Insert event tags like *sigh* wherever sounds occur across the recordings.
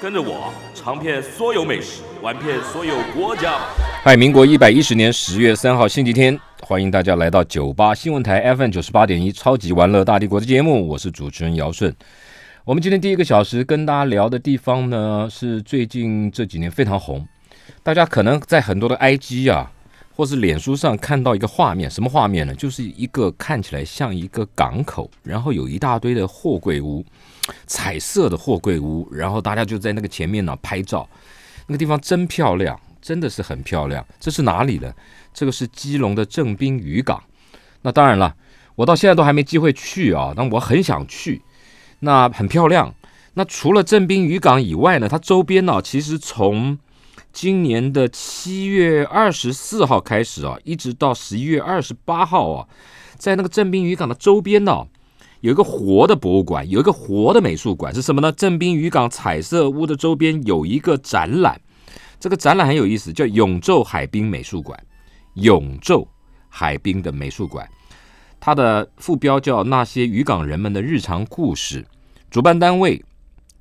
跟着我尝遍所有美食，玩遍所有国家。嗨，民国一百一十年十月三号星期天，欢迎大家来到九八新闻台 FM 九十八点一超级玩乐大帝国的节目，我是主持人姚顺。我们今天第一个小时跟大家聊的地方呢，是最近这几年非常红，大家可能在很多的 IG 啊，或是脸书上看到一个画面，什么画面呢？就是一个看起来像一个港口，然后有一大堆的货柜屋。彩色的货柜屋，然后大家就在那个前面呢拍照，那个地方真漂亮，真的是很漂亮。这是哪里呢？这个是基隆的正滨渔港。那当然了，我到现在都还没机会去啊，但我很想去。那很漂亮。那除了正滨渔港以外呢，它周边呢，其实从今年的七月二十四号开始啊，一直到十一月二十八号啊，在那个正滨渔港的周边呢。有一个活的博物馆，有一个活的美术馆，是什么呢？镇滨渔港彩色屋的周边有一个展览，这个展览很有意思，叫永昼海滨美术馆。永昼海滨的美术馆，它的副标叫那些渔港人们的日常故事。主办单位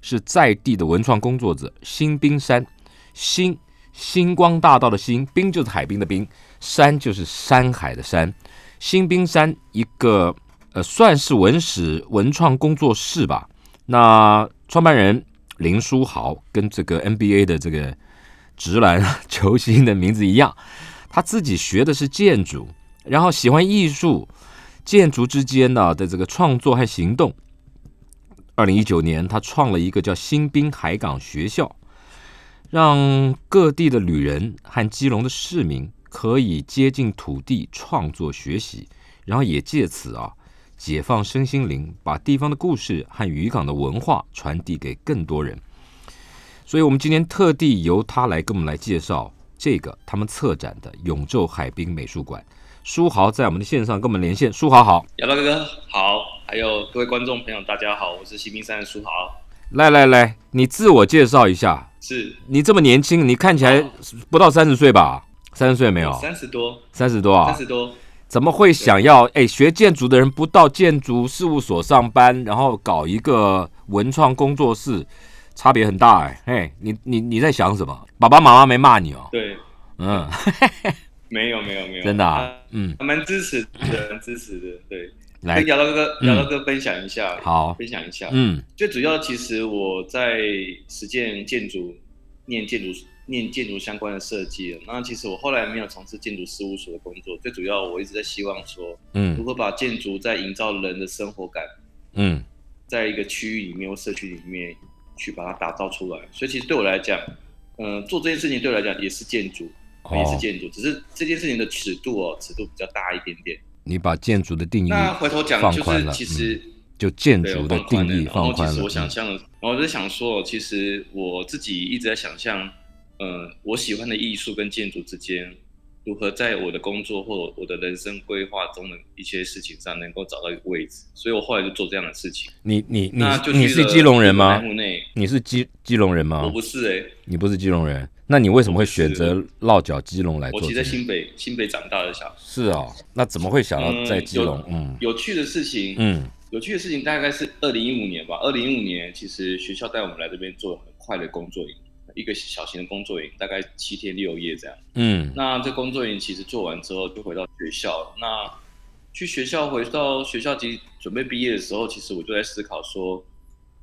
是在地的文创工作者新冰山，新星光大道的新，冰就是海滨的冰，山就是山海的山，新冰山一个。算是文史文创工作室吧。那创办人林书豪跟这个 NBA 的这个直男 *laughs* 球星的名字一样，他自己学的是建筑，然后喜欢艺术，建筑之间呢的这个创作和行动。二零一九年，他创了一个叫新滨海港学校，让各地的旅人和基隆的市民可以接近土地创作学习，然后也借此啊。解放身心灵，把地方的故事和渔港的文化传递给更多人。所以，我们今天特地由他来跟我们来介绍这个他们策展的永昼海滨美术馆。书豪在我们的线上跟我们连线，书豪好，亚大哥哥好，还有各位观众朋友大家好，我是新兵山的书豪。来来来，你自我介绍一下。是你这么年轻，你看起来不到三十岁吧？三十岁没有？三十多，三十多啊？三十多。怎么会想要哎学建筑的人不到建筑事务所上班，然后搞一个文创工作室，差别很大哎嘿，你你你在想什么？爸爸妈妈没骂你哦？对，嗯，*laughs* 没有没有没有，真的啊，嗯，蛮支持的，蛮支持的，对，来。跟姚大哥姚大哥分享一下，好，分享一下，嗯，最主要其实我在实践建筑，念建筑。念建筑相关的设计了，那其实我后来没有从事建筑事务所的工作，最主要我一直在希望说，嗯，如何把建筑在营造人的生活感，嗯，在一个区域里面或社区里面去把它打造出来。所以其实对我来讲，嗯，做这件事情对我来讲也是建筑，也是建筑，只是这件事情的尺度哦，尺度比较大一点点。你把建筑的定义那回头讲就是其实就建筑的定义放宽了。然后其实我想象，然后我在想说，其实我自己一直在想象。嗯，我喜欢的艺术跟建筑之间，如何在我的工作或我的人生规划中的一些事情上能够找到一个位置，所以我后来就做这样的事情。你你你你是基隆人吗？内你是基基隆人吗？我不是哎，你不是基隆人，那你为什么会选择落脚基隆来做？我其实在新北新北长大的小孩。是哦，那怎么会想到在基隆？嗯，有趣的事情，嗯，有趣的事情大概是二零一五年吧。二零一五年，其实学校带我们来这边做很快的工作营。一个小型的工作营，大概七天六夜这样。嗯，那这工作营其实做完之后就回到学校。那去学校回到学校及准备毕业的时候，其实我就在思考说，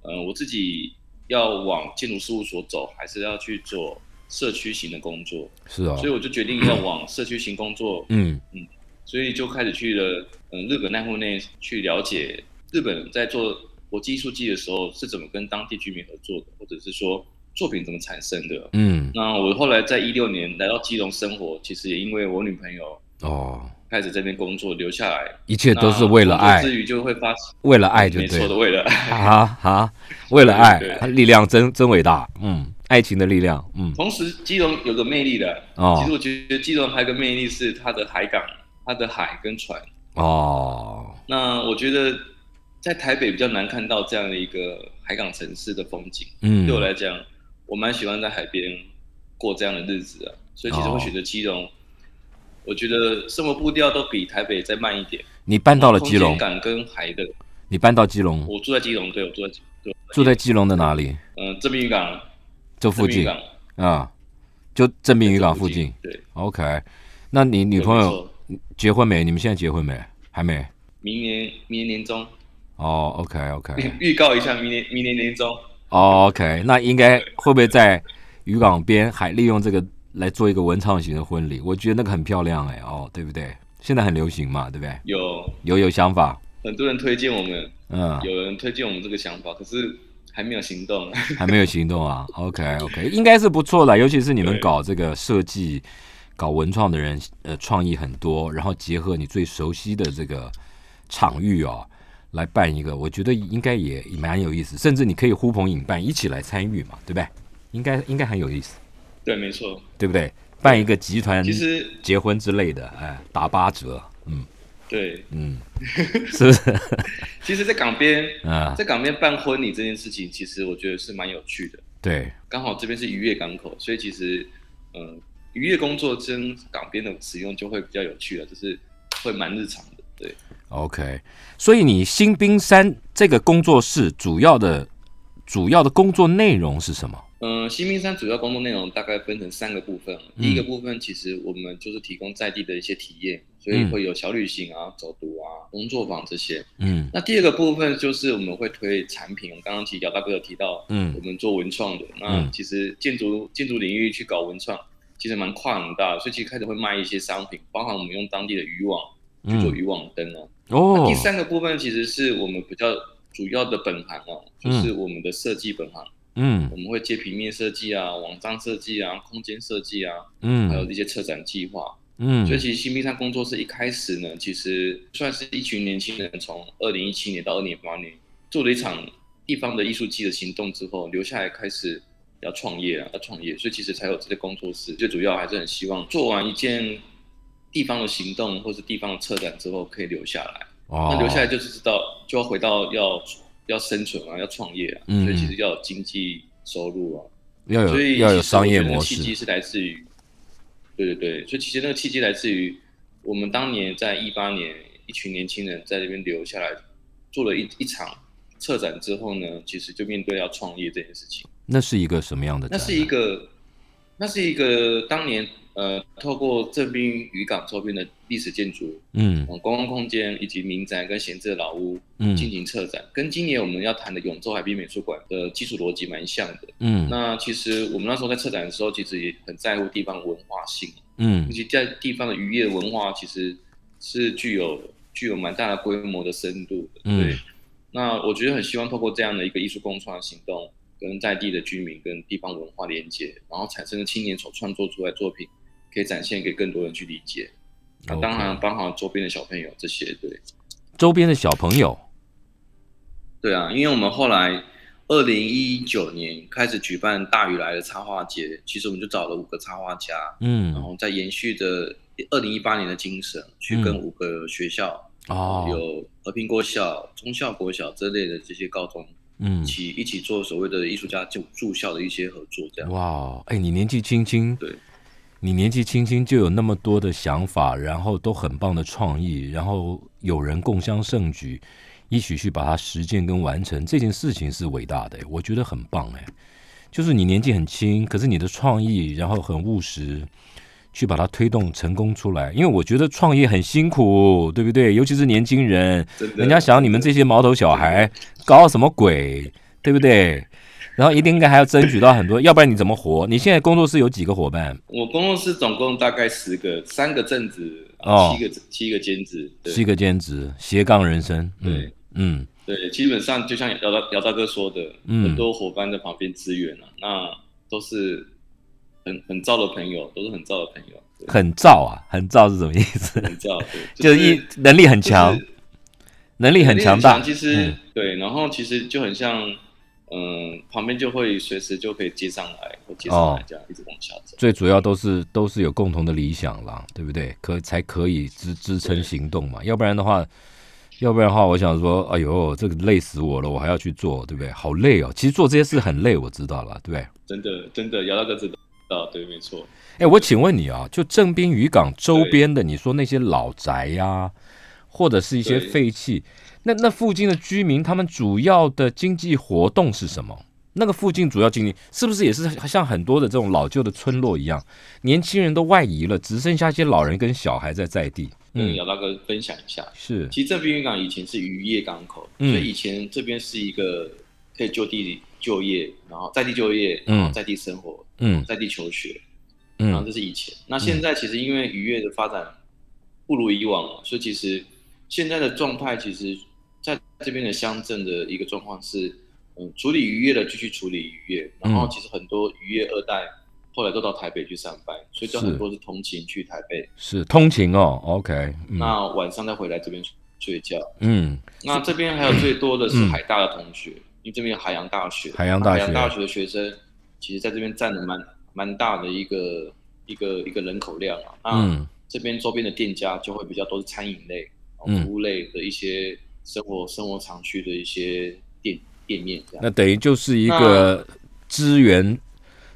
嗯，我自己要往建筑事务所走，还是要去做社区型的工作？是啊，所以我就决定要往社区型工作。嗯嗯，所以就开始去了嗯日本奈户内去了解日本在做国际艺术季的时候是怎么跟当地居民合作的，或者是说。作品怎么产生的？嗯，那我后来在一六年来到基隆生活，其实也因为我女朋友哦，开始这边工作留下来，一切都是为了爱。至于就会发为了爱就没错的，为了啊啊，为了爱，力量真真伟大。嗯，爱情的力量，嗯。同时，基隆有个魅力的哦。其实我觉得基隆还有个魅力是它的海港，它的海跟船哦。那我觉得在台北比较难看到这样的一个海港城市的风景。嗯。对我来讲，我蛮喜欢在海边过这样的日子啊，所以其实会选择基隆。我觉得生活步调都比台北再慢一点。你搬到了基隆，港跟海的。你搬到基隆？我住在基隆，对，我住在住在基隆的哪里？嗯，正滨渔港，这附近啊，就正滨渔港附近。对，OK。那你女朋友结婚没？你们现在结婚没？还没。明年，明年年中。哦，OK，OK。预告一下，明年，明年年中。哦，OK。那应该会不会在渔港边还利用这个？来做一个文创型的婚礼，我觉得那个很漂亮哎哦，对不对？现在很流行嘛，对不对？有有有想法，很多人推荐我们，嗯，有人推荐我们这个想法，可是还没有行动，还没有行动啊。OK OK，应该是不错的，尤其是你们搞这个设计、搞文创的人，呃，创意很多，然后结合你最熟悉的这个场域哦，来办一个，我觉得应该也蛮有意思，甚至你可以呼朋引伴一起来参与嘛，对不对？应该应该很有意思。对，没错，对不对？办一个集团，其实结婚之类的，哎，打八折，嗯，对，嗯，*laughs* 是不是？其实，在港边啊，在港边办婚礼这件事情，其实我觉得是蛮有趣的。对，刚好这边是渔业港口，所以其实，嗯，渔业工作跟港边的使用就会比较有趣了，就是会蛮日常的。对，OK，所以你新兵山这个工作室主要的主要的工作内容是什么？嗯，新兵山主要工作内容大概分成三个部分。第一个部分其实我们就是提供在地的一些体验，所以会有小旅行啊、走读啊、工作坊这些。嗯，那第二个部分就是我们会推产品。我刚刚其实姚大哥有提到，嗯，我们做文创的。那其实建筑建筑领域去搞文创，其实蛮跨很大，所以其实开始会卖一些商品，包含我们用当地的渔网去做渔网灯啊。哦，第三个部分其实是我们比较主要的本行哦，就是我们的设计本行。嗯，我们会接平面设计啊、网站设计啊、空间设计啊，嗯，还有一些策展计划，嗯，所以其实新兵山工作室一开始呢，其实算是一群年轻人从二零一七年到二零一八年做了一场地方的艺术季的行动之后，留下来开始要创业啊，要创业，所以其实才有这些工作室。最主要还是很希望做完一件地方的行动或是地方的策展之后，可以留下来。哦，那留下来就是知道就要回到要。要生存啊，要创业啊，所以其实要有经济收入啊，要有要有商业模式。契机是来自于，对对对，所以其实那个契机来自于我们当年在一八年，一群年轻人在这边留下来做了一一场策展之后呢，其实就面对要创业这件事情。那是一个什么样的？那是一个，那是一个当年。呃，透过正滨渔港周边的历史建筑，嗯，观光空间以及民宅跟闲置的老屋，嗯，进行策展，跟今年我们要谈的永州海滨美术馆的基础逻辑蛮像的，嗯，那其实我们那时候在策展的时候，其实也很在乎地方文化性，嗯，以及在地方的渔业文化，其实是具有具有蛮大的规模的深度的，对，那我觉得很希望透过这样的一个艺术共创行动，跟在地的居民跟地方文化连接，然后产生的青年所创作出来作品。可以展现给更多人去理解，那当然帮好周边的小朋友这些对，周边的小朋友，对啊，因为我们后来二零一九年开始举办大雨来的插画节，其实我们就找了五个插画家，嗯，然后再延续着二零一八年的精神，去跟五个学校哦，有和平国小、中校国小这类的这些高中，嗯，一起一起做所谓的艺术家就住校的一些合作，这样。哇，哎，你年纪轻轻，对。你年纪轻轻就有那么多的想法，然后都很棒的创意，然后有人共襄盛举，一起去把它实践跟完成这件事情是伟大的，我觉得很棒哎。就是你年纪很轻，可是你的创意，然后很务实，去把它推动成功出来。因为我觉得创业很辛苦，对不对？尤其是年轻人，人家想你们这些毛头小孩搞什么鬼，对不对？然后一定应该还要争取到很多，要不然你怎么活？你现在工作室有几个伙伴？我工作室总共大概十个，三个正职，哦，七个七个兼职，七个兼职，斜杠人生。对，嗯，对，基本上就像姚大姚大哥说的，很多伙伴在旁边支援啊，那都是很很燥的朋友，都是很燥的朋友。很燥啊，很燥是什么意思？很燥，*laughs* 就是一能力很强，能力很强大。其实对，然后其实就很像。嗯，旁边就会随时就可以接上来或接上来，这样一直往下走。最主要都是都是有共同的理想啦，对不对？可才可以支支撑行动嘛，要不然的话，要不然的话，我想说，哎呦，这个累死我了，我还要去做，对不对？好累哦，其实做这些事很累，我知道了，对不对？真的，真的，姚大哥知道，对，没错。哎，我请问你啊，就正滨渔港周边的，你说那些老宅呀，或者是一些废弃。那那附近的居民，他们主要的经济活动是什么？那个附近主要经济是不是也是像很多的这种老旧的村落一样，年轻人都外移了，只剩下一些老人跟小孩在在地？嗯，姚大哥分享一下，是，其实这边渔港以前是渔业港口，所以以前这边是一个可以就地就业，然后在地就业，然后在地生活，嗯，在地求学，嗯，然后这是以前。那现在其实因为渔业的发展不如以往了，所以其实现在的状态其实。在这边的乡镇的一个状况是，嗯，处理渔业的继续处理渔业，然后其实很多渔业二代后来都到台北去上班，所以就很多是通勤去台北，是通勤哦，OK，那晚上再回来这边睡觉，嗯，那这边还有最多的是海大的同学，因为这边有海洋大学，海洋大学，海洋大学的学生，其实在这边占了蛮蛮大的一个一个一个人口量啊，那这边周边的店家就会比较多是餐饮类、服务类的一些。生活生活常去的一些店店面这样，那等于就是一个支援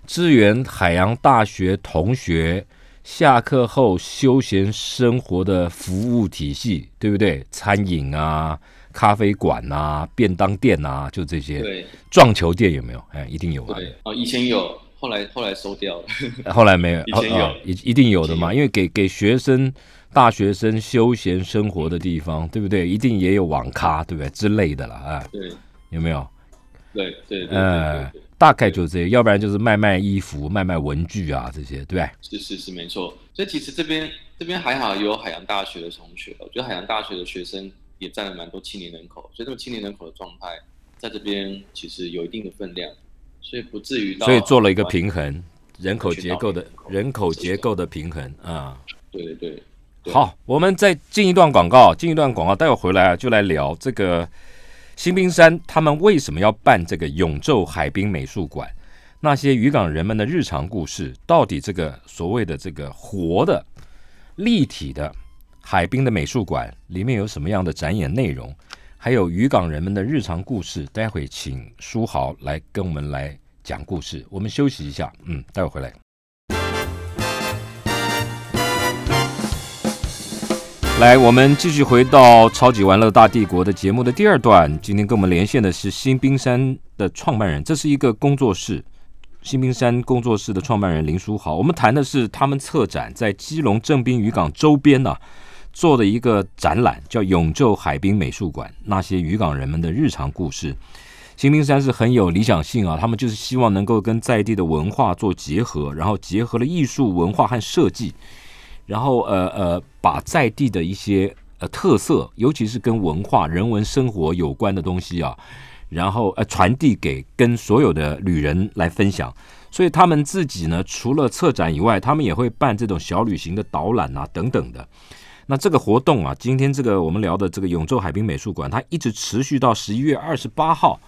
支援海洋大学同学下课后休闲生活的服务体系，对不对？餐饮啊，咖啡馆啊，便当店啊，就这些。对，撞球店有没有？哎，一定有。对，哦，以前有，后来后来收掉了。*laughs* 后来没有，以前有，一一定有的嘛，因为给给学生。大学生休闲生活的地方，对不对？一定也有网咖，对不对？之类的了，啊，对，有没有？对对，呃，大概就是这，要不然就是卖卖衣服、卖卖文具啊，这些，对不对？是是是，没错。所以其实这边这边还好，有海洋大学的同学，我觉得海洋大学的学生也占了蛮多青年人口，所以这种青年人口的状态，在这边其实有一定的分量，所以不至于到。所以做了一个平衡，人口结构的人口结构的平衡啊。对对对。好，我们再进一段广告，进一段广告，待会回来啊，就来聊这个新兵山他们为什么要办这个永昼海滨美术馆？那些渔港人们的日常故事，到底这个所谓的这个活的立体的海滨的美术馆里面有什么样的展演内容？还有渔港人们的日常故事，待会请书豪来跟我们来讲故事。我们休息一下，嗯，待会回来。来，我们继续回到《超级玩乐大帝国》的节目的第二段。今天跟我们连线的是新冰山的创办人，这是一个工作室，新冰山工作室的创办人林书豪。我们谈的是他们策展在基隆正滨渔港周边呢做的一个展览，叫永昼海滨美术馆，那些渔港人们的日常故事。新冰山是很有理想性啊，他们就是希望能够跟在地的文化做结合，然后结合了艺术文化和设计。然后呃呃，把在地的一些呃特色，尤其是跟文化、人文生活有关的东西啊，然后呃传递给跟所有的旅人来分享。所以他们自己呢，除了策展以外，他们也会办这种小旅行的导览啊等等的。那这个活动啊，今天这个我们聊的这个永州海滨美术馆，它一直持续到十一月二十八号。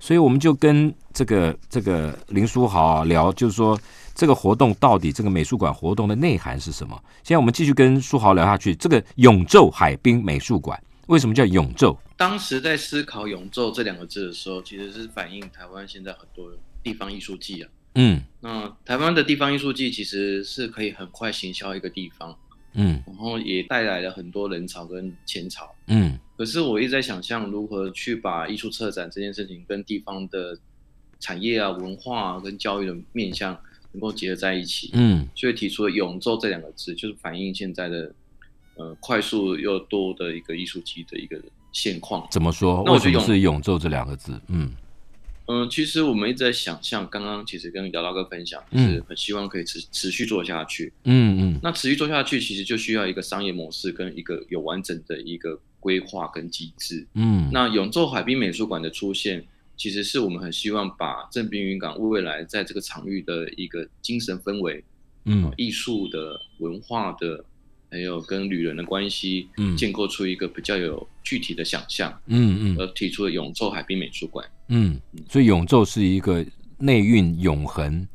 所以我们就跟这个这个林书豪聊，就是说。这个活动到底这个美术馆活动的内涵是什么？现在我们继续跟书豪聊下去。这个永昼海滨美术馆为什么叫永昼？当时在思考“永昼”这两个字的时候，其实是反映台湾现在很多地方艺术季啊。嗯，那台湾的地方艺术季其实是可以很快行销一个地方，嗯，然后也带来了很多人潮跟钱潮，嗯。可是我一直在想象如何去把艺术策展这件事情跟地方的产业啊、文化啊、跟教育的面向。能够结合在一起，嗯，所以提出了“永昼”这两个字，就是反映现在的呃快速又多的一个艺术机的一个现况。怎么说？为什么是“永昼”这两个字？嗯嗯，其实我们一直在想象，刚刚其实跟姚大哥分享，就是很希望可以持持续做下去。嗯嗯，那持续做下去，其实就需要一个商业模式跟一个有完整的一个规划跟机制。嗯，那永州海滨美术馆的出现。其实是我们很希望把正滨云港未来在这个场域的一个精神氛围，嗯，艺术的文化的，还有跟旅人的关系，嗯，建构出一个比较有具体的想象，嗯嗯，而提出了永州海滨美术馆。嗯，所以永昼是一个内蕴永恒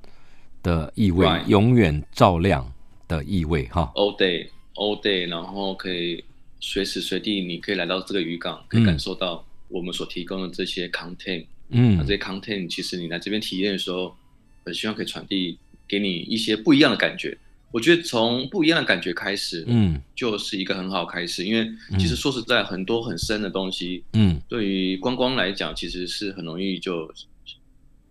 的意味，永远照亮的意味哈。All day, all day，然后可以随时随地，你可以来到这个渔港，可以感受到我们所提供的这些 content。嗯，那这些 content 其实你来这边体验的时候，很希望可以传递给你一些不一样的感觉。我觉得从不一样的感觉开始，嗯，就是一个很好开始。因为其实说实在，很多很深的东西，嗯，对于观光来讲，其实是很容易就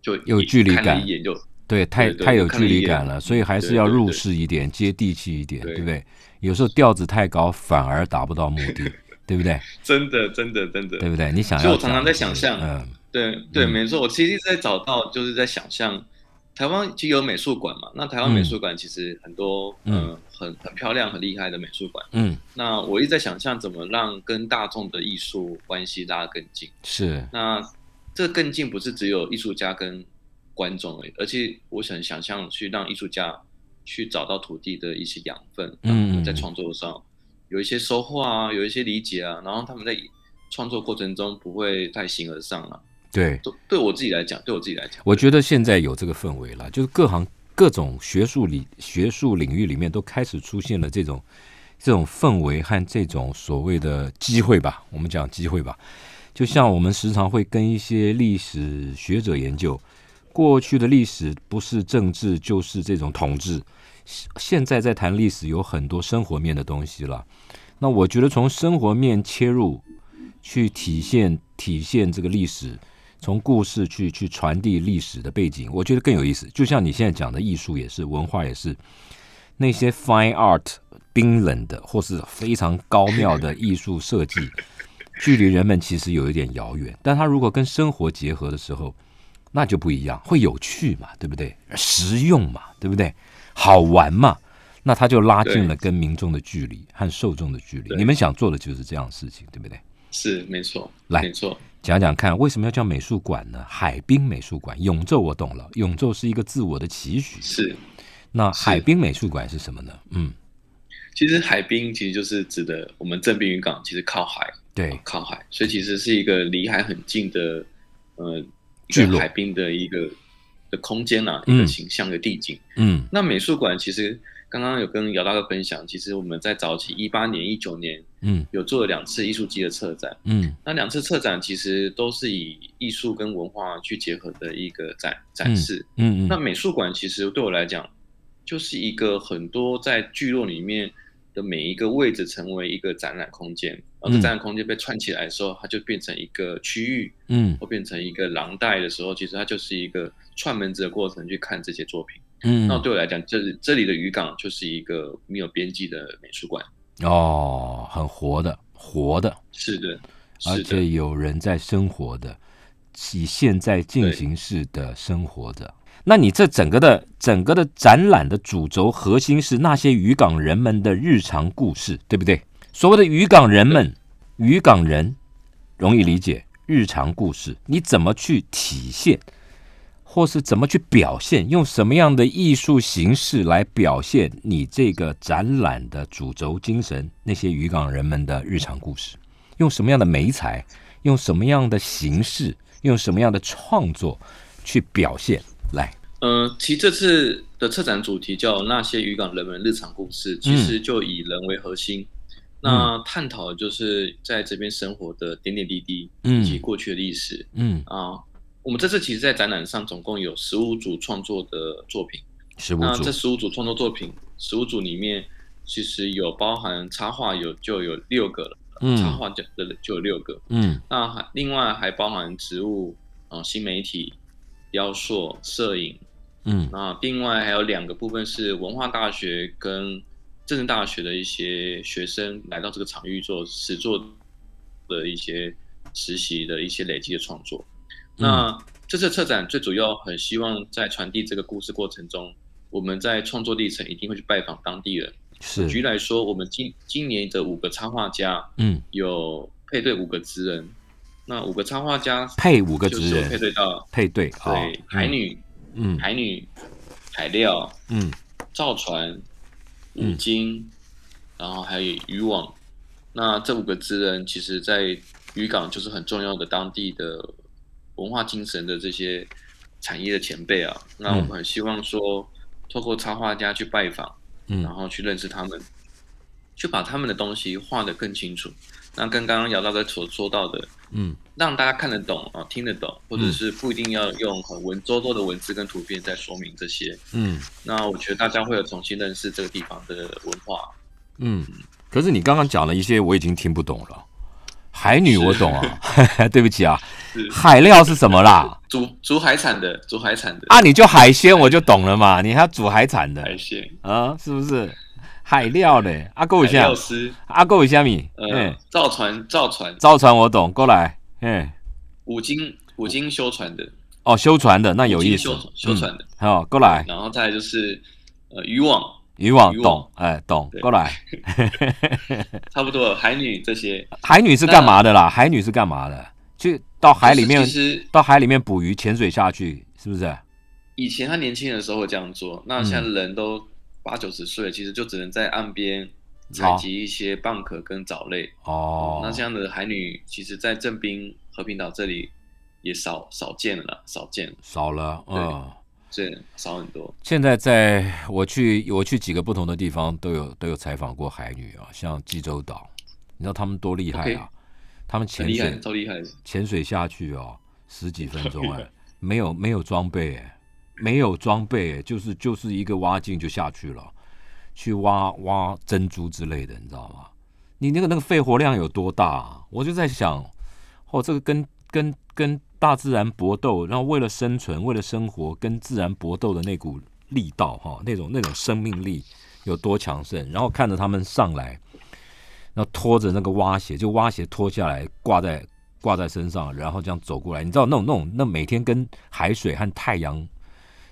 就有距离感，一眼就对，太太有距离感了。所以还是要入世一点，接地气一点，对不对？有时候调子太高，反而达不到目的，对不对？*laughs* 真的，真的，真的，对不对？你想，所以我常常在想象，嗯，对对，没错。我其实一直在找到，就是在想象。台湾其实有美术馆嘛？那台湾美术馆其实很多，嗯，很很漂亮、很厉害的美术馆。嗯，那我一直在想象怎么让跟大众的艺术关系拉得更近。是，那这更近不是只有艺术家跟观众而已，而且我想想象去让艺术家去找到土地的一些养分，嗯，在创作上有一些收获啊，有一些理解啊，然后他们在创作过程中不会太形而上了。对，对我自己来讲，对我自己来讲，我觉得现在有这个氛围了，就是各行各种学术里学术领域里面都开始出现了这种这种氛围和这种所谓的机会吧。我们讲机会吧，就像我们时常会跟一些历史学者研究，过去的历史不是政治就是这种统治，现在在谈历史有很多生活面的东西了。那我觉得从生活面切入去体现体现这个历史。从故事去去传递历史的背景，我觉得更有意思。就像你现在讲的艺术也是，文化也是，那些 fine art 冰冷的或是非常高妙的艺术设计，*laughs* 距离人们其实有一点遥远。但它如果跟生活结合的时候，那就不一样，会有趣嘛，对不对？实用嘛，对不对？好玩嘛，那它就拉近了跟民众的距离和受众的距离。你们想做的就是这样的事情，对不对？是，没错，来，没错。讲讲看，为什么要叫美术馆呢？海滨美术馆，永昼我懂了，永昼是一个自我的期许。是，那海滨美术馆是什么呢？嗯，其实海滨其实就是指的我们正滨渔港，其实靠海，对，靠海，所以其实是一个离海很近的，呃，距海滨的一个的空间呐，一个形象的地景。嗯，那美术馆其实。刚刚有跟姚大哥分享，其实我们在早期一八年、一九年，嗯，有做了两次艺术季的策展，嗯，那两次策展其实都是以艺术跟文化去结合的一个展展示，嗯嗯。那美术馆其实对我来讲，就是一个很多在聚落里面的每一个位置成为一个展览空间，然后展览空间被串起来的时候，它就变成一个区域，嗯，或变成一个廊带的时候，其实它就是一个串门子的过程去看这些作品。嗯，那对我来讲，这这里的渔港就是一个没有边际的美术馆哦，很活的，活的，是的，而且有人在生活的，以现在进行式的生活的。那你这整个的整个的展览的主轴核心是那些渔港人们的日常故事，对不对？所谓的渔港人们，渔港人容易理解日常故事，你怎么去体现？或是怎么去表现，用什么样的艺术形式来表现你这个展览的主轴精神？那些渔港人们的日常故事，用什么样的媒材，用什么样的形式，用什么样的创作去表现？来，呃，其实这次的策展主题叫“那些渔港人们日常故事”，其实就以人为核心，那探讨就是在这边生活的点点滴滴，以及过去的历史，嗯啊。我们这次其实，在展览上总共有十五组创作的作品。十五组。那这十五组创作作品，十五组里面其实有包含插画，有就有六个了。嗯。插画就的就有六个。嗯。那还另外还包含植物啊、新媒体、雕塑、摄影。嗯。那另外还有两个部分是文化大学跟政治大学的一些学生来到这个场域做实作的一些实习的一些累积的创作。那这次策展最主要很希望在传递这个故事过程中，我们在创作历程一定会去拜访当地人。是，举例来说，我们今今年的五个插画家，嗯，有配对五个职人。那五个插画家配五个职人，配对到配对，对，海女，嗯，海女，海料，嗯，造船，五金，然后还有渔网。那这五个职人其实，在渔港就是很重要的当地的。文化精神的这些产业的前辈啊，那我们很希望说，透过插画家去拜访，嗯，然后去认识他们，去把他们的东西画得更清楚。那跟刚刚姚大哥所说到的，嗯，让大家看得懂啊，听得懂，或者是不一定要用很文绉绉的文字跟图片在说明这些，嗯，那我觉得大家会有重新认识这个地方的文化，嗯。可是你刚刚讲了一些，我已经听不懂了。海女我懂啊，*laughs* 对不起啊，海料是什么啦？煮煮海产的，煮海产的。啊，你就海鲜我就懂了嘛，你还要煮海产的。海鲜。啊，是不是？海料嘞，阿够一下，阿够一下米，嗯，造船造船。造船我懂，过来，嗯，五金五金修船的，哦，修船的那有意思，修修船的，好过来，然后再就是呃渔网。渔网懂，哎，懂，过来，*laughs* *laughs* 差不多。海女这些，海女是干嘛的啦？海女是干嘛的？去到海里面，到海里面捕鱼，潜水下去，是不是？以前他年轻的时候会这样做，那现在人都八九十岁，其实就只能在岸边采集一些蚌壳跟藻类。哦，那这样的海女，其实，在正滨和平岛这里也少少见了，少见，少了，嗯。是少很多。现在在我去我去几个不同的地方都有都有采访过海女啊，像济州岛，你知道他们多厉害啊？他们潜水超厉害，潜水下去哦，十几分钟哎，*laughs* 没有没有装备哎，没有装备，就是就是一个挖镜就下去了，去挖挖珍珠之类的，你知道吗？你那个那个肺活量有多大？啊我就在想，哦，这个跟跟跟。大自然搏斗，然后为了生存，为了生活，跟自然搏斗的那股力道，哈，那种那种生命力有多强盛。然后看着他们上来，然后拖着那个蛙鞋，就蛙鞋脱下来挂在挂在身上，然后这样走过来。你知道那种那种那每天跟海水和太阳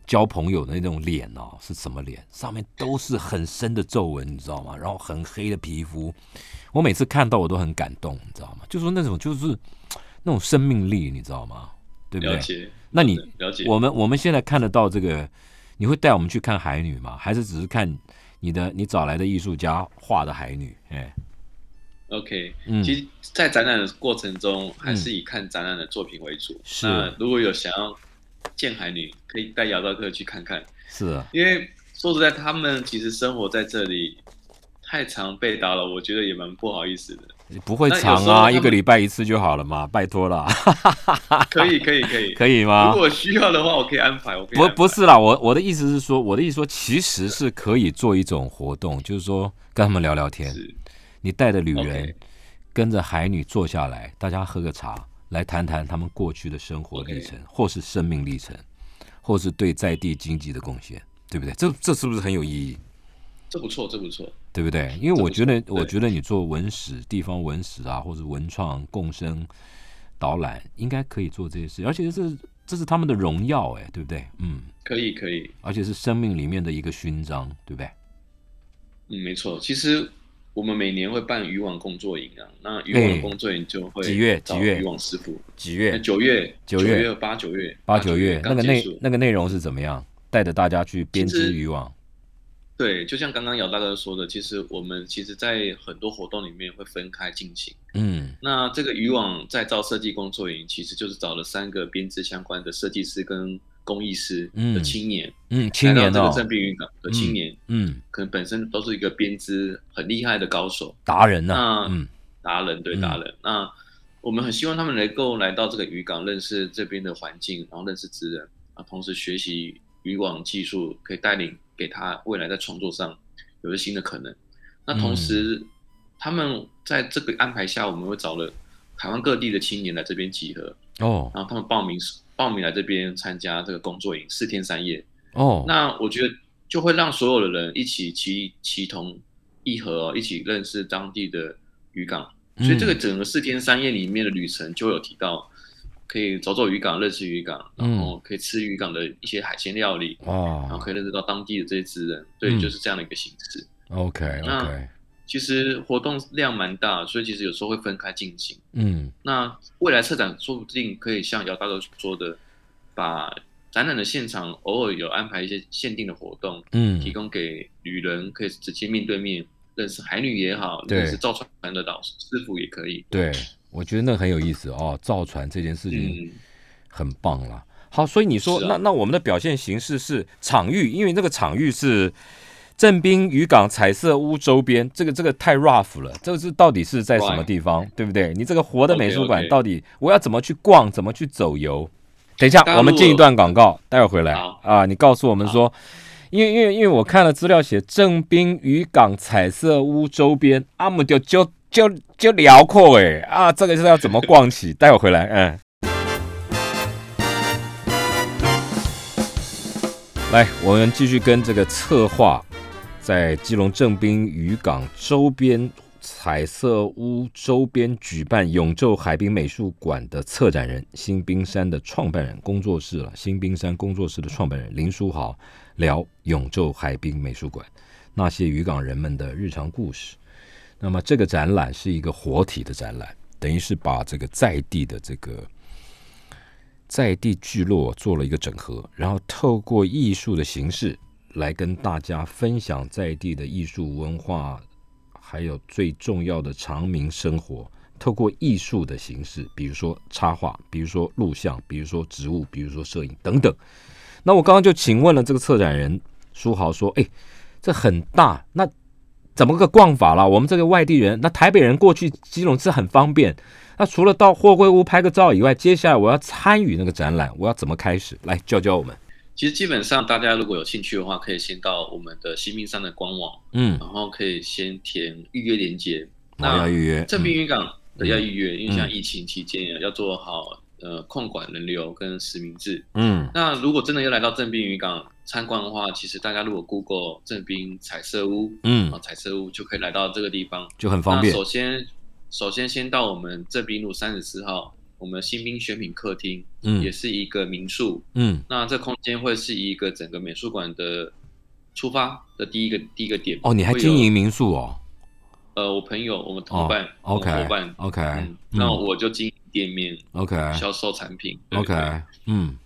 交朋友的那种脸哦，是什么脸？上面都是很深的皱纹，你知道吗？然后很黑的皮肤，我每次看到我都很感动，你知道吗？就说那种就是。那种生命力，你知道吗？对不对？那你了解？我们我们现在看得到这个，你会带我们去看海女吗？还是只是看你的你找来的艺术家画的海女？哎，OK，嗯，其实，在展览的过程中，还是以看展览的作品为主。是，如果有想要见海女，可以带姚道客去看看。是啊，因为说实在，他们其实生活在这里。太常被打了，我觉得也蛮不好意思的。不会长啊，一个礼拜一次就好了嘛，拜托了。可以可以可以，*laughs* 可以吗？如果需要的话，我可以安排。我不不是啦，我我的意思是说，我的意思说，其实是可以做一种活动，就是说跟他们聊聊天。你带着旅人，跟着海女坐下来，大家喝个茶，来谈谈他们过去的生活历程，或是生命历程，或是对在地经济的贡献，对不对？这这是不是很有意义？这不错，这不错。对不对？因为我觉得，我觉得你做文史、地方文史啊，或者文创共生导览，应该可以做这些事，而且这这是他们的荣耀，哎，对不对？嗯，可以，可以，而且是生命里面的一个勋章，对不对？嗯，没错。其实我们每年会办渔网工作营啊，那渔网工作营就会几月？几月？渔网师傅几月？九月，九月八九月八九月。那个内那个内容是怎么样？带着大家去编织渔网。对，就像刚刚姚大哥说的，其实我们其实，在很多活动里面会分开进行。嗯，那这个渔网再造设计工作营，其实就是找了三个编织相关的设计师跟工艺师的青年，嗯，青年这个正滨渔港的青年，嗯，可能本身都是一个编织很厉害的高手达人呢。那嗯，达人对达人。那我们很希望他们能够来到这个渔港，认识这边的环境，然后认识职人啊，同时学习渔网技术，可以带领。给他未来在创作上有了新的可能。那同时，他们在这个安排下，我们会找了台湾各地的青年来这边集合哦。然后他们报名报名来这边参加这个工作营，四天三夜哦。那我觉得就会让所有的人一起齐齐同一合，一起认识当地的渔港。所以这个整个四天三夜里面的旅程就有提到。可以走走渔港，认识渔港，然后可以吃渔港的一些海鲜料理，然后可以认识到当地的这些职人，对，就是这样的一个形式。OK，那其实活动量蛮大，所以其实有时候会分开进行。嗯，那未来策展说不定可以像姚大哥说的，把展览的现场偶尔有安排一些限定的活动，嗯，提供给旅人可以直接面对面认识海女也好，认识造船的导师师傅也可以。对。我觉得那很有意思哦，造船这件事情很棒了。好，所以你说那那我们的表现形式是场域，因为这个场域是正滨渔港彩色屋周边，这个这个太 rough 了，这个是到底是在什么地方，对不对？你这个活的美术馆到底我要怎么去逛，怎么去走游？等一下，我们进一段广告，待会儿回来啊，你告诉我们说。因为因为因为我看了资料，写正滨渔港彩色屋周边，阿姆就就就就辽阔哎啊，这个是要怎么逛起？*laughs* 待会回来，嗯，来，我们继续跟这个策划，在基隆正滨渔港周边彩色屋周边举办永昼海滨美术馆的策展人，新冰山的创办人工作室了，新冰山工作室的创办人林书豪。聊永昼海滨美术馆那些渔港人们的日常故事。那么这个展览是一个活体的展览，等于是把这个在地的这个在地聚落做了一个整合，然后透过艺术的形式来跟大家分享在地的艺术文化，还有最重要的长民生活。透过艺术的形式，比如说插画，比如说录像，比如说植物，比如说摄影等等。那我刚刚就请问了这个策展人书豪说：“哎，这很大，那怎么个逛法了？我们这个外地人，那台北人过去基隆是很方便。那除了到货柜屋拍个照以外，接下来我要参与那个展览，我要怎么开始？来教教我们。其实基本上大家如果有兴趣的话，可以先到我们的新兵山的官网，嗯，然后可以先填预约链接。那要预约正滨渔港的要预约，因为像疫情期间要做好。”呃，控管人流跟实名制。嗯，那如果真的要来到正滨渔港参观的话，其实大家如果 Google 正滨彩色屋，嗯，啊，彩色屋就可以来到这个地方，就很方便。首先，首先先到我们正滨路三十四号，我们新兵选品客厅，嗯，也是一个民宿，嗯，那这空间会是一个整个美术馆的出发的第一个第一个点。哦，你还经营民宿哦？呃，我朋友，我们同伴，OK，伙伴，OK，那我就经营。店面，OK，销售产品，OK，嗯，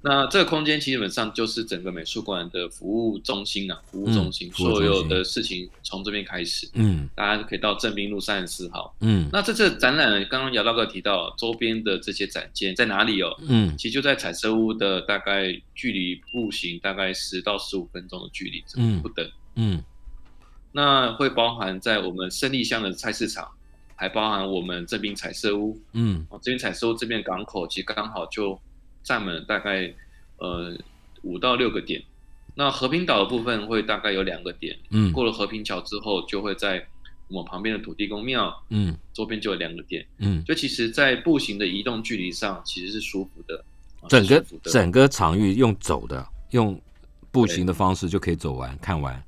那这个空间基本上就是整个美术馆的服务中心啊，服务中心，所有的事情从这边开始，嗯，大家可以到正滨路三十四号，嗯，那这次展览刚刚姚大哥提到周边的这些展件在哪里哦？嗯，其实就在彩色屋的大概距离步行大概十到十五分钟的距离，嗯，不等，嗯，那会包含在我们胜利乡的菜市场。还包含我们这边彩色屋，嗯，哦，这边彩色屋这边港口其实刚好就占了大概呃五到六个点。那和平岛的部分会大概有两个点，嗯，过了和平桥之后，就会在我们旁边的土地公庙，嗯，周边就有两个点，嗯，就其实，在步行的移动距离上其实是舒服的，整个整个场域用走的，用步行的方式就可以走完看完。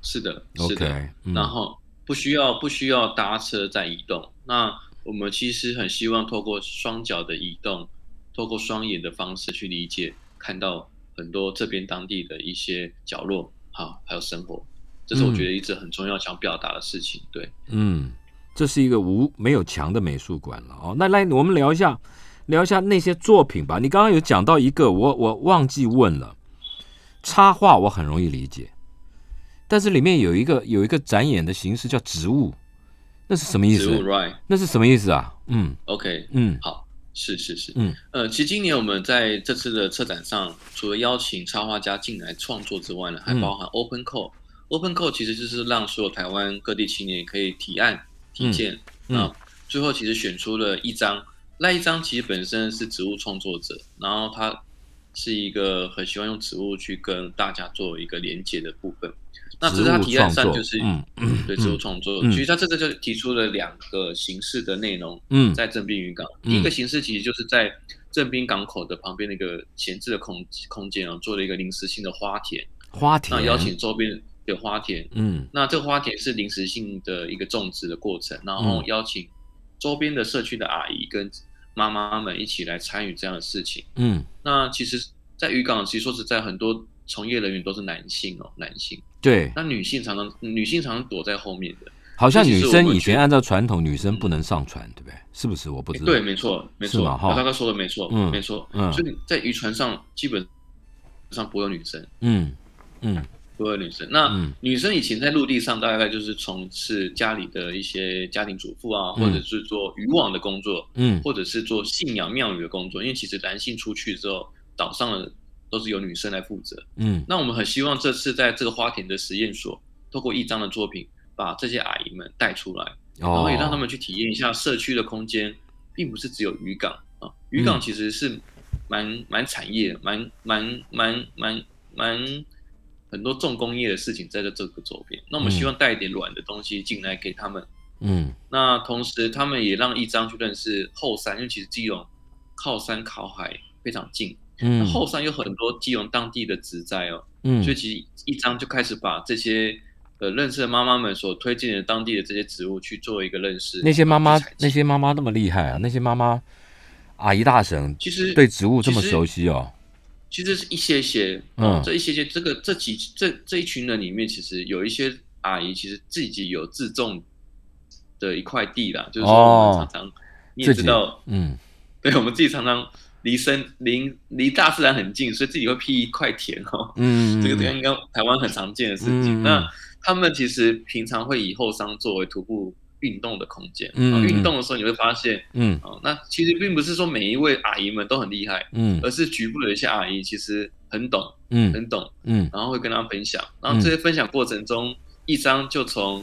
是的，OK，然后。不需要不需要搭车再移动，那我们其实很希望透过双脚的移动，透过双眼的方式去理解，看到很多这边当地的一些角落，好，还有生活，这是我觉得一直很重要想表达的事情。对，嗯，这是一个无没有墙的美术馆了哦。那来我们聊一下，聊一下那些作品吧。你刚刚有讲到一个，我我忘记问了，插画我很容易理解。但是里面有一个有一个展演的形式叫植物，那是什么意思？植物，right？那是什么意思啊？嗯，OK，嗯，好，是是是，嗯，呃，其实今年我们在这次的策展上，除了邀请插画家进来创作之外呢，还包含 Open Call。Open Call 其实就是让所有台湾各地青年可以提案、提建，那最后其实选出了一张，那一张其实本身是植物创作者，然后他是一个很喜欢用植物去跟大家做一个连接的部分。那只是他提案上就是，嗯嗯，对，植物创作。其实他这个就提出了两个形式的内容，嗯，在正滨渔港，第一个形式其实就是在正滨港口的旁边那个闲置的空空间啊，做了一个临时性的花田，花田，那邀请周边的花田，嗯，那这个花田是临时性的一个种植的过程，然后邀请周边的社区的阿姨跟妈妈们一起来参与这样的事情，嗯，那其实，在渔港，其实说实在很多。从业人员都是男性哦，男性。对，那女性常常女性常常躲在后面的。好像女生以前按照传统，女生不能上船，对不对？是不是？我不知道。对，没错，没错。我刚刚说的没错，嗯，没错。嗯，所以在渔船上基本上不会有女生。嗯嗯。不会有女生。那女生以前在陆地上大概就是从事家里的一些家庭主妇啊，或者是做渔网的工作，嗯，或者是做信仰庙宇的工作。因为其实男性出去之后，岛上的都是由女生来负责，嗯。那我们很希望这次在这个花田的实验所，透过一张的作品，把这些阿姨们带出来，然后也让他们去体验一下社区的空间，并不是只有渔港啊，渔港其实是。蛮蛮产业，蛮蛮蛮蛮蛮很多重工业的事情在这这个周边。那我们希望带一点软的东西进来给他们。嗯，那同时他们也让一张去认识后山，因为其实基隆靠山靠海非常近。嗯，后山有很多基隆当地的植栽哦。嗯，所以其实一张就开始把这些呃认识的妈妈们所推荐的当地的这些植物去做一个认识。那些妈妈，那些妈妈那么厉害啊！那些妈妈。阿姨大神其实对植物这么熟悉哦，其实是一些些，嗯，这一些些，这个这几这这一群人里面，其实有一些阿姨其实自己有自种的一块地啦，就是说我们常常你也知道，嗯，对，我们自己常常离生离离大自然很近，所以自己会辟一块田哦，嗯，这个应该台湾很常见的事情。那他们其实平常会以后山作为徒步。运动的空间，嗯，运动的时候你会发现，嗯，哦，那其实并不是说每一位阿姨们都很厉害，嗯，而是局部的一些阿姨其实很懂，嗯，很懂，嗯，然后会跟他分享，然后这些分享过程中，一张就从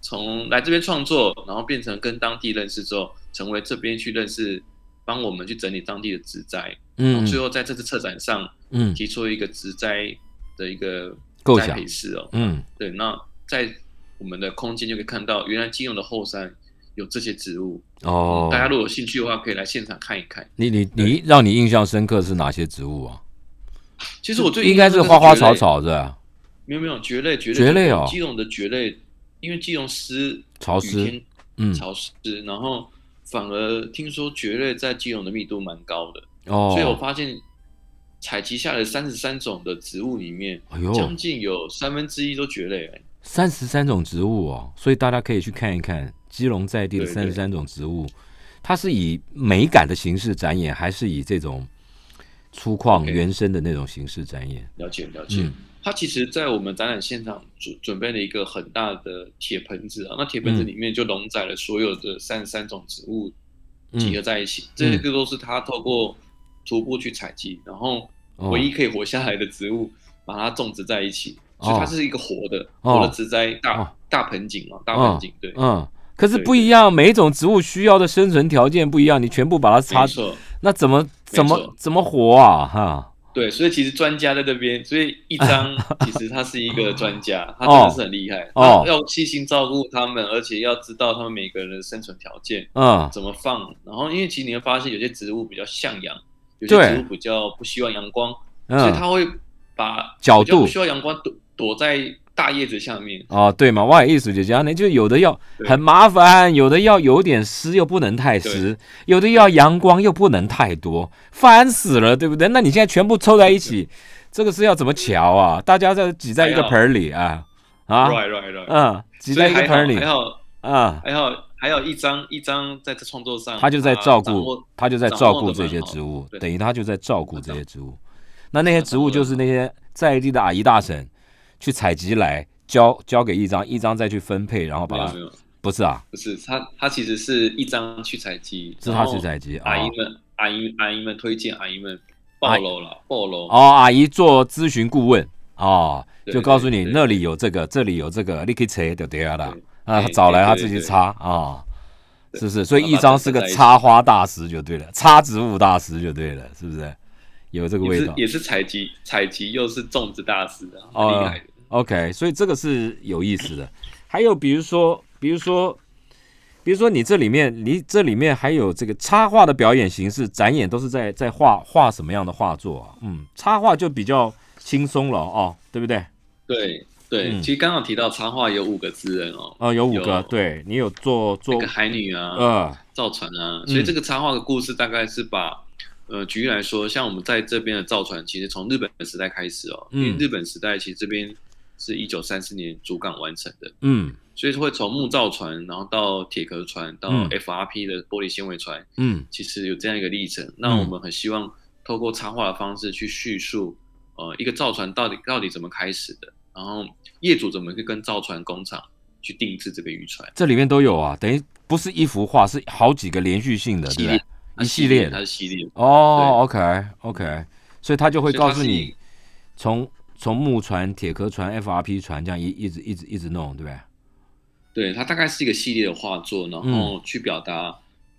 从来这边创作，然后变成跟当地认识之后，成为这边去认识，帮我们去整理当地的植栽，嗯，最后在这次策展上，嗯，提出一个植栽的一个栽培式哦，嗯，对，那在。我们的空间就可以看到，原来金融的后山有这些植物哦。大家如果有兴趣的话，可以来现场看一看。你你你，让你印象深刻是哪些植物啊？其实我最应该是花花草草是吧？没有没有，蕨类蕨类蕨类哦。基隆的蕨类，因为基隆湿潮湿，嗯，潮湿，然后反而听说蕨类在基隆的密度蛮高的哦。所以我发现采集下来三十三种的植物里面，哎呦，将近有三分之一都蕨类哎。三十三种植物哦，所以大家可以去看一看基隆在地的三十三种植物。它是以美感的形式展演，还是以这种粗犷原生的那种形式展演？了解了解。它其实，在我们展览现场准准备了一个很大的铁盆子啊，那铁盆子里面就容载了所有的三十三种植物集合在一起。这些都是他透过徒步去采集，然后唯一可以活下来的植物，把它种植在一起。所以它是一个活的，活的植栽大大盆景啊，大盆景对，嗯，可是不一样，每一种植物需要的生存条件不一样，你全部把它插，那怎么怎么怎么活啊？哈，对，所以其实专家在这边，所以一张 *laughs* 其实他是一个专家，他真的是很厉害，哦，要细心照顾他们，而且要知道他们每个人的生存条件，嗯，怎么放，然后因为其实你会发现有些植物比较向阳，有些植物比较不希望阳光，所以他会把角度不需要阳光躲躲在大叶子下面。哦，对嘛，外艺术就这样，那就有的要很麻烦，有的要有点湿又不能太湿，有的要阳光又不能太多，烦死了，对不对？那你现在全部凑在一起，这个是要怎么瞧啊？大家在挤在一个盆里啊啊，right right right，嗯，挤在一个盆里，还好啊，还好还有一张一张在这创作上，他就在照顾，他就在照顾这些植物，等于他就在照顾这些植物。那那些植物就是那些在地的阿姨大婶。去采集来交交给一张，一张再去分配，然后把它不是啊，不是他他其实是一张去采集，是他去采集，阿姨们阿姨阿姨们推荐，阿姨们暴露了暴露哦，阿姨做咨询顾问哦，就告诉你那里有这个，这里有这个，你可以采就对了啊，找来他自己插啊，是不是？所以一张是个插花大师就对了，插植物大师就对了，是不是？有这个味道，也是采集采集，又是种植大师的，厉害的。OK，所以这个是有意思的。还有比如说，比如说，比如说你这里面，你这里面还有这个插画的表演形式，展演都是在在画画什么样的画作啊？嗯，插画就比较轻松了哦，对不对？对对，其实刚刚提到插画有五个字人哦，哦，有五个，对你有做做海女啊，呃，造船啊，所以这个插画的故事大概是把。呃，举例来说，像我们在这边的造船，其实从日本时代开始哦，因为日本时代其实这边是一九三四年主港完成的，嗯，所以会从木造船，然后到铁壳船，到 FRP 的玻璃纤维船，嗯，其实有这样一个历程。那我们很希望透过插画的方式去叙述呃一个造船到底到底怎么开始的，然后业主怎么去跟造船工厂去定制这个渔船，这里面都有啊，等于不是一幅画，是好几个连续性的，系列一系列，它是系列哦，OK OK，所以他就会告诉你从从木船、铁壳船、FRP 船这样一一直一直一直弄，对不对？对，它大概是一个系列的画作，然后去表达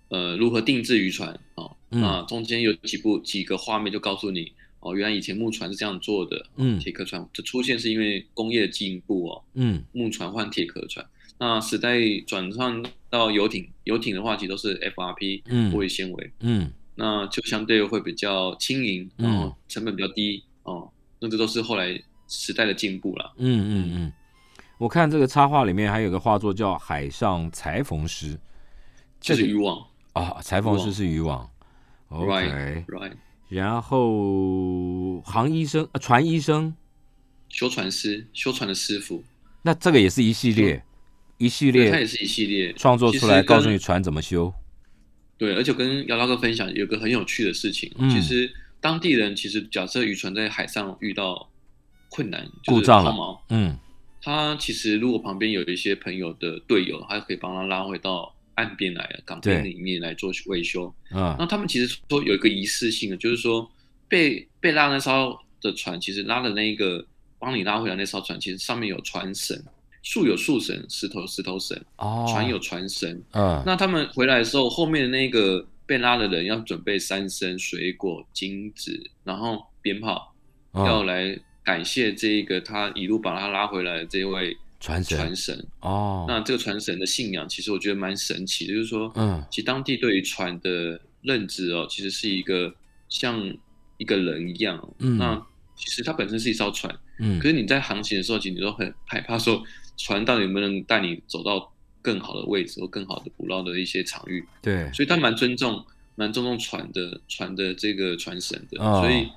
呃如何定制渔船啊，那中间有几部几个画面就告诉你哦，原来以前木船是这样做的，嗯，铁壳船的出现是因为工业的进步哦，嗯，木船换铁壳船，那时代转换到游艇，游艇的话其实都是 FRP 玻璃纤维，嗯，那就相对会比较轻盈，然后成本比较低哦，那这都是后来时代的进步了，嗯嗯嗯。我看这个插画里面还有个画作叫《海上裁缝师》，这是渔网啊，裁缝师是渔网，OK，right。然后航医生、船医生、修船师、修船的师傅，那这个也是一系列，一系列，它也是一系列创作出来，告诉你船怎么修。对，而且跟姚大哥分享有个很有趣的事情，其实当地人其实假设渔船在海上遇到困难，故障了，嗯。他其实如果旁边有一些朋友的队友，他可以帮他拉回到岸边来，港边里面来做维修。嗯，那他们其实说有一个仪式性的，就是说被被拉那艘的船，其实拉的那一个帮你拉回来那艘船，其实上面有船绳，树有树神，石头石头神，哦，船有船神。嗯，那他们回来的时候，后面的那个被拉的人要准备三牲水果、金子，然后鞭炮要来。感谢这一个他一路把他拉回来的这位船神哦，那这个船神的信仰其实我觉得蛮神奇的，就是说，嗯，其实当地对于船的认知哦，其实是一个像一个人一样，嗯，那其实它本身是一艘船，嗯，可是你在航行的时候，其实你都很害怕说船到底能不能带你走到更好的位置或更好的捕捞的一些场域，对，所以他蛮尊重蛮尊重船的船的这个船神的，所以。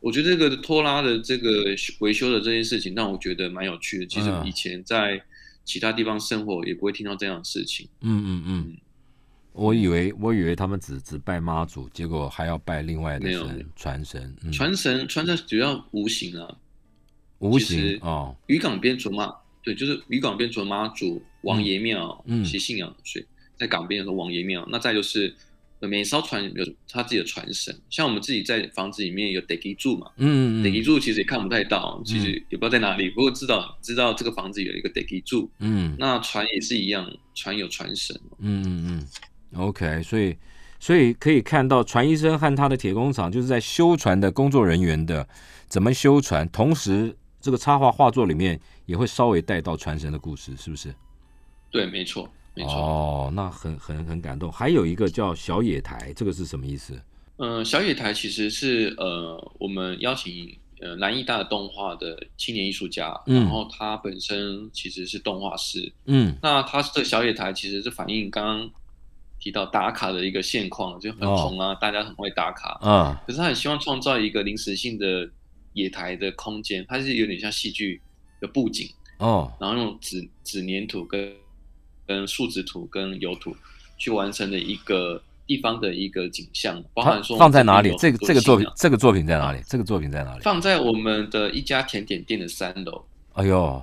我觉得这个拖拉的这个维修的这件事情，让我觉得蛮有趣的。其实以前在其他地方生活，也不会听到这样的事情。嗯嗯嗯，我以为我以为他们只只拜妈祖，结果还要拜另外的神船神。船神船神主要无形啊，无形哦。渔港边除妈，对，就是渔港边除了妈祖、王爷庙，嗯，其信仰所以在港边的王爷庙。那再就是。每艘船有他自己的船神，像我们自己在房子里面有 d e k 柱嘛，嗯，d e k 柱其实也看不太到，其实也不知道在哪里，不过知道知道这个房子有一个 d e k 柱，嗯，那船也是一样，船有船神，嗯嗯嗯，OK，所以所以可以看到船医生和他的铁工厂就是在修船的工作人员的怎么修船，同时这个插画画作里面也会稍微带到传神的故事，是不是？对，没错。没错哦，那很很很感动。还有一个叫小野台，这个是什么意思？嗯，小野台其实是呃，我们邀请呃南艺大的动画的青年艺术家，然后他本身其实是动画师，嗯，那他这小野台其实是反映刚刚提到打卡的一个现况，就很红啊，大家很会打卡，嗯，可是他很希望创造一个临时性的野台的空间，它是有点像戏剧的布景哦，然后用纸纸粘土跟跟树脂土跟油土去完成的一个地方的一个景象，包含说放在哪里？这个这个作品，这个作品在哪里？这个作品在哪里？放在我们的一家甜点店的三楼。哎呦，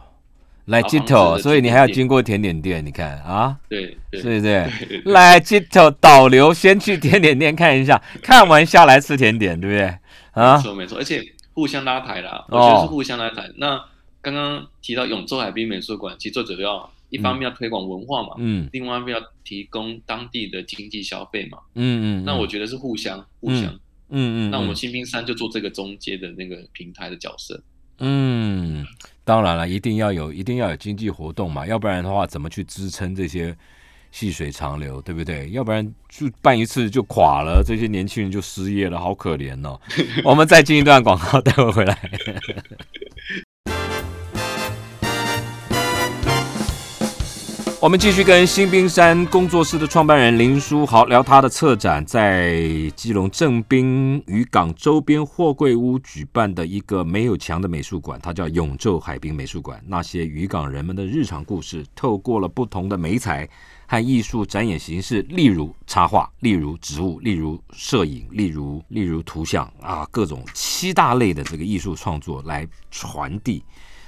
来街头，所以你还要经过甜点店，你看啊，对对对对，来街头导流，先去甜点店看一下，看完下来吃甜点，对不对？啊，没错没错，而且互相拉抬啦，我觉得是互相拉抬。那刚刚提到永州海滨美术馆，其实最主要。一方面要推广文化嘛，嗯，另外一方面要提供当地的经济消费嘛，嗯嗯，那我觉得是互相互相，嗯嗯，那我们新兵山就做这个中介的那个平台的角色，嗯，当然了，一定要有一定要有经济活动嘛，要不然的话怎么去支撑这些细水长流，对不对？要不然就办一次就垮了，这些年轻人就失业了，好可怜哦。*laughs* 我们再进一段广告，待会回来。我们继续跟新冰山工作室的创办人林书豪聊他的策展，在基隆正滨渔港周边货柜屋举办的一个没有墙的美术馆，它叫永昼海滨美术馆。那些渔港人们的日常故事，透过了不同的媒材和艺术展演形式，例如插画，例如植物，例如摄影，例如例如图像啊，各种七大类的这个艺术创作来传递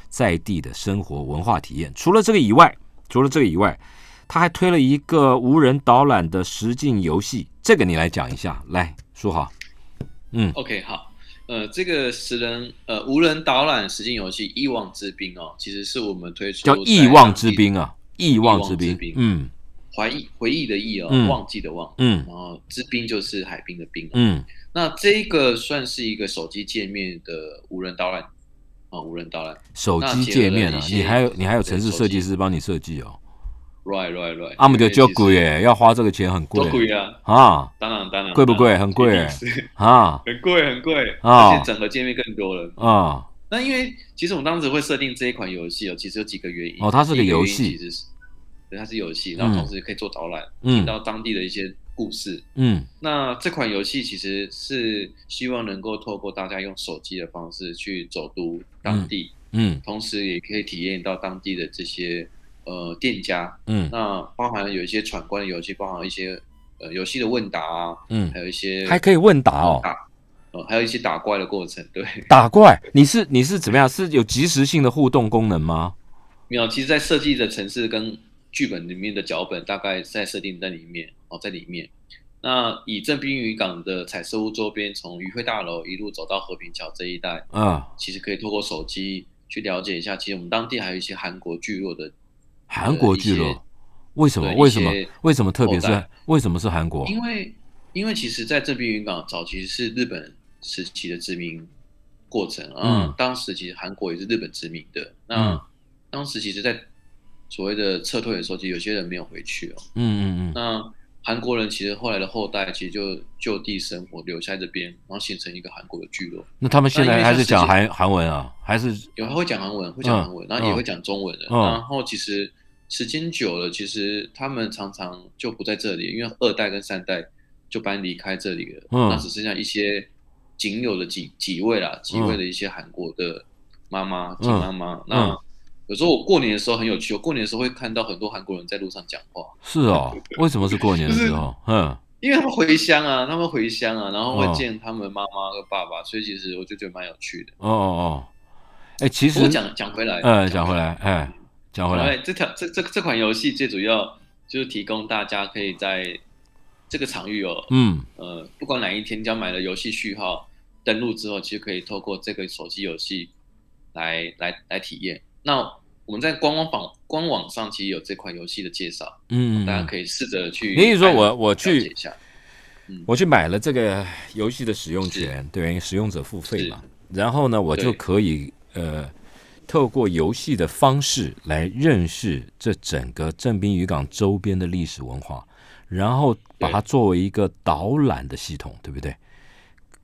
在地的生活文化体验。除了这个以外，除了这个以外，他还推了一个无人导览的实境游戏，这个你来讲一下，来说好。嗯，OK，好，呃，这个十人呃无人导览实境游戏《忆望之滨》哦，其实是我们推出叫《忆望之滨》啊，《忆望之滨》，嗯，怀忆回忆的忆哦，忘记的忘，嗯，然后之滨就是海滨的滨，嗯，那这个算是一个手机界面的无人导览。啊，无人导览手机界面啊，你还有你还有城市设计师帮你设计哦。Right, right, right。阿姆就就贵耶，要花这个钱很贵。贵啊！啊，当然当然。贵不贵？很贵啊，很贵很贵啊！而且整合界面更多了啊。那因为其实我们当时会设定这一款游戏哦，其实有几个原因哦，它是个游戏，其实是对，它是游戏，然后同时可以做导览，听到当地的一些。故事，嗯，那这款游戏其实是希望能够透过大家用手机的方式去走读当地，嗯，同时也可以体验到当地的这些呃店家，嗯，那包含有一些闯关的游戏，包含一些呃游戏的问答啊，嗯，还有一些还可以问答哦，哦，还有一些打怪的过程，对，打怪，你是你是怎么样？是有即时性的互动功能吗？没有，其实，在设计的城市跟剧本里面的脚本大概在设定在里面哦。在里面，那以正滨渔港的彩色屋周边，从渔会大楼一路走到和平桥这一带，啊，其实可以透过手机去了解一下。其实我们当地还有一些韩国聚落的，韩国聚落，为什么？为什么？为什么？特别是为什么是韩国？因为，因为其实，在正滨渔港早期是日本时期的殖民过程啊。当时其实韩国也是日本殖民的。那当时其实，在所谓的撤退的时候，其实有些人没有回去哦。嗯嗯嗯。那韩国人其实后来的后代其实就就地生活，留在这边，然后形成一个韩国的聚落。那他们现在还是讲韩韩文啊？还是有会讲韩文，会讲韩文，然后也会讲中文的。然后其实时间久了，其实他们常常就不在这里，因为二代跟三代就搬离开这里了。嗯那只剩下一些仅有的几几位啦，几位的一些韩国的妈妈、金妈妈。那有时候我过年的时候很有趣，我过年的时候会看到很多韩国人在路上讲话。是哦，为什么是过年的时候？嗯，因为他们回乡啊，他们回乡啊，然后会见他们妈妈和爸爸，所以其实我就觉得蛮有趣的。哦哦哦，哎，其实我讲讲回来，嗯，讲回来，哎，讲回来，这条这这这款游戏最主要就是提供大家可以在这个场域哦，嗯呃，不管哪一天，只要买了游戏序号登录之后，其实可以透过这个手机游戏来来来体验。那我们在官网网官网上其实有这款游戏的介绍，嗯，大家可以试着去。你说我我去，我去买了这个游戏的使用权，对，使用者付费嘛，然后呢，我就可以呃，透过游戏的方式来认识这整个正滨渔港周边的历史文化，然后把它作为一个导览的系统，对不对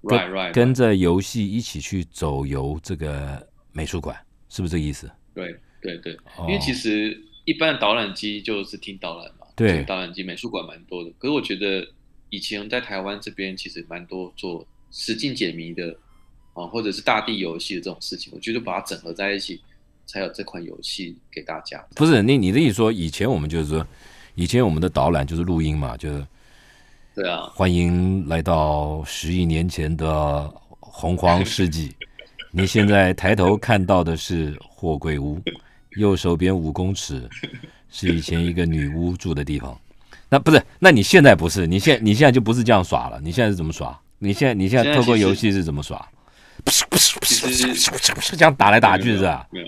？Right, right。跟着游戏一起去走游这个美术馆，是不是这个意思？对对对，因为其实一般的导览机就是听导览嘛，对，导览机美术馆蛮多的。可是我觉得以前在台湾这边其实蛮多做实境解谜的啊，或者是大地游戏的这种事情，我觉得把它整合在一起，才有这款游戏给大家。不是你你的意思说，以前我们就是说，以前我们的导览就是录音嘛，就是对啊，欢迎来到十亿年前的洪荒世纪。你现在抬头看到的是货柜屋，右手边五公尺是以前一个女巫住的地方。那不是？那你现在不是？你现你现在就不是这样耍了？你现在是怎么耍？你现在你现在透过游戏是怎么耍？不是不是不是不是不是不是这样打来打去是吧？没有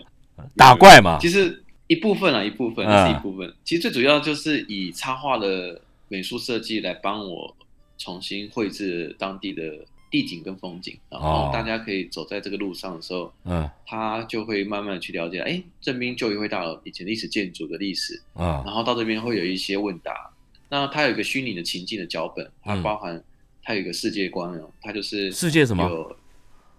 打怪嘛？其实一部分啊，一部分是一部分。其实最主要就是以插画的美术设计来帮我重新绘制当地的。地景跟风景，然后大家可以走在这个路上的时候，嗯，他就会慢慢的去了解，哎，正滨旧议会大楼以前历史建筑的历史，啊，然后到这边会有一些问答，那它有一个虚拟的情境的脚本，它包含它有一个世界观哦，它就是世界什么？有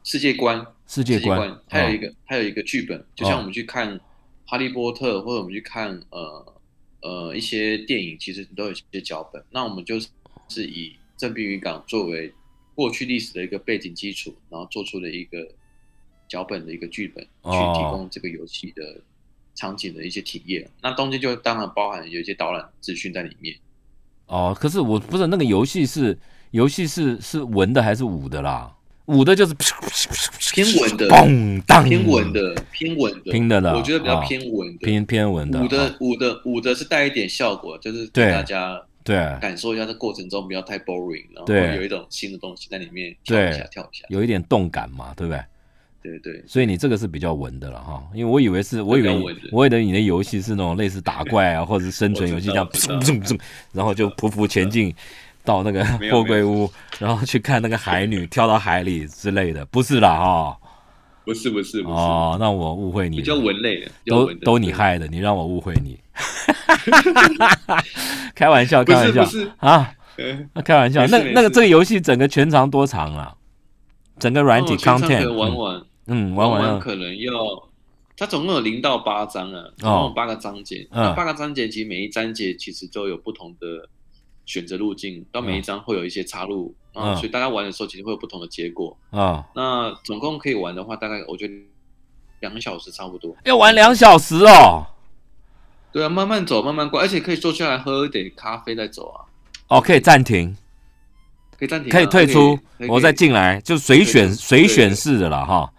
世界观，世界观，它有一个它有一个剧本，就像我们去看哈利波特或者我们去看呃呃一些电影其实都有一些脚本，那我们就是是以正滨渔港作为过去历史的一个背景基础，然后做出了一个脚本的一个剧本，去提供这个游戏的场景的一些体验。那中间就当然包含有一些导览资讯在里面。哦，可是我不是那个游戏是游戏是是文的还是武的啦？武的就是偏文的，嘣当偏文的，偏文的，拼的的，我觉得比较偏文的，偏偏文的。武的武的武的是带一点效果，就是给大家对。感受一下这过程中不要太 boring，然后有一种新的东西在里面跳一下跳一下，有一点动感嘛，对不对？对对。所以你这个是比较稳的了哈，因为我以为是我以为我以为你的游戏是那种类似打怪啊 *laughs* 或者是生存游戏这样，然后就匍匐前进。到那个 *laughs* 货柜屋，然后去看那个海女跳到海里之类的，不是啦哈，不是不是哦，那我误会你，比较文类的，都都你害的，你让我误会你，开玩笑开玩笑。*laughs* 啊，那开玩笑，那那个这个游戏整个全长多长啊？整个软体 content 玩完，嗯，玩完可能要，它总共有零到八章啊，总共八个章节，那八个章节其实每一章节其实都有不同的。选择路径到每一张会有一些插入啊，所以大家玩的时候其实会有不同的结果啊。那总共可以玩的话，大概我觉得两个小时差不多。要玩两小时哦？对啊，慢慢走，慢慢过，而且可以坐下来喝一点咖啡再走啊。哦，可以暂停，可以暂停，可以退出，我再进来，就随选随选式的了哈。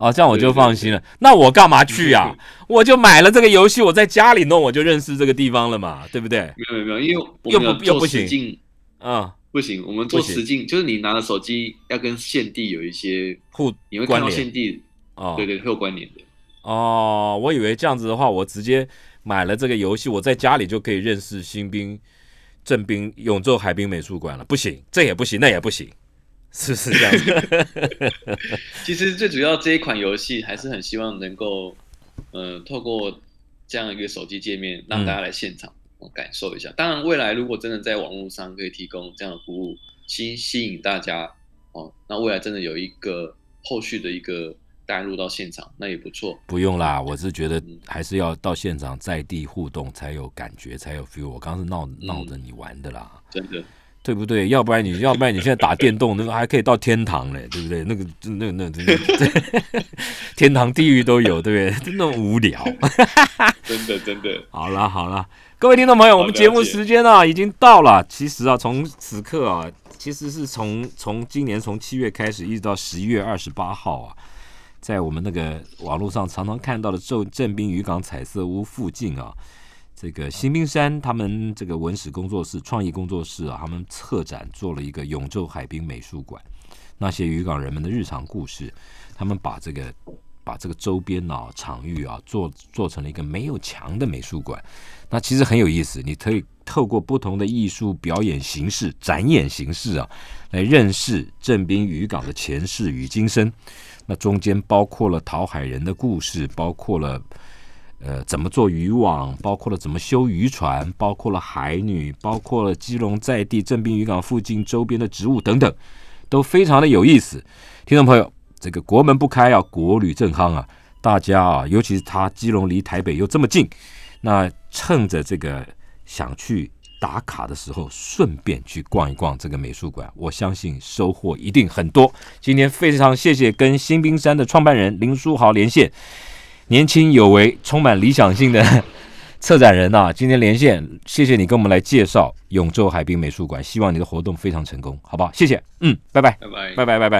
哦，这样我就放心了。那我干嘛去啊？我就买了这个游戏，我在家里弄，我就认识这个地方了嘛，对不对？没有没有没有，因为又不又不行，嗯，不行。我们做实境，就是你拿着手机要跟现地有一些互，你会看到现地哦，对对，会有关联的。哦，我以为这样子的话，我直接买了这个游戏，我在家里就可以认识新兵、正兵、永州海滨美术馆了。不行，这也不行，那也不行。是不是这样子？*laughs* 其实最主要这一款游戏还是很希望能够，呃，透过这样一个手机界面，让大家来现场感受一下。当然，未来如果真的在网络上可以提供这样的服务，吸吸引大家哦，那未来真的有一个后续的一个带入到现场，那也不错。不用啦，我是觉得还是要到现场在地互动才有感觉，才有 feel。我刚是闹闹着你玩的啦，真的。对不对？要不然你要不然你现在打电动，那个还可以到天堂嘞，对不对？那个那那那 *laughs* 天堂地狱都有，对不对？*laughs* 真的无聊，*laughs* 真的真的。好了好了，各位听众朋友，我们节目时间啊已经到了。其实啊，从此刻啊，其实是从从今年从七月开始，一直到十一月二十八号啊，在我们那个网络上常常看到的正正滨渔港彩色屋附近啊。这个新兵山他们这个文史工作室、创意工作室啊，他们策展做了一个永州海滨美术馆，那些渔港人们的日常故事，他们把这个把这个周边啊场域啊做做成了一个没有墙的美术馆，那其实很有意思。你可以透过不同的艺术表演形式、展演形式啊，来认识镇滨渔港的前世与今生。那中间包括了讨海人的故事，包括了。呃，怎么做渔网？包括了怎么修渔船，包括了海女，包括了基隆在地正滨渔港附近周边的植物等等，都非常的有意思。听众朋友，这个国门不开啊，国旅正夯啊，大家啊，尤其是他基隆离台北又这么近，那趁着这个想去打卡的时候，顺便去逛一逛这个美术馆，我相信收获一定很多。今天非常谢谢跟新兵山的创办人林书豪连线。年轻有为、充满理想性的策展人呐，*laughs* 今天连线，谢谢你跟我们来介绍永州海滨美术馆，希望你的活动非常成功，好不好？谢谢，嗯，拜拜，拜拜，拜拜，拜拜。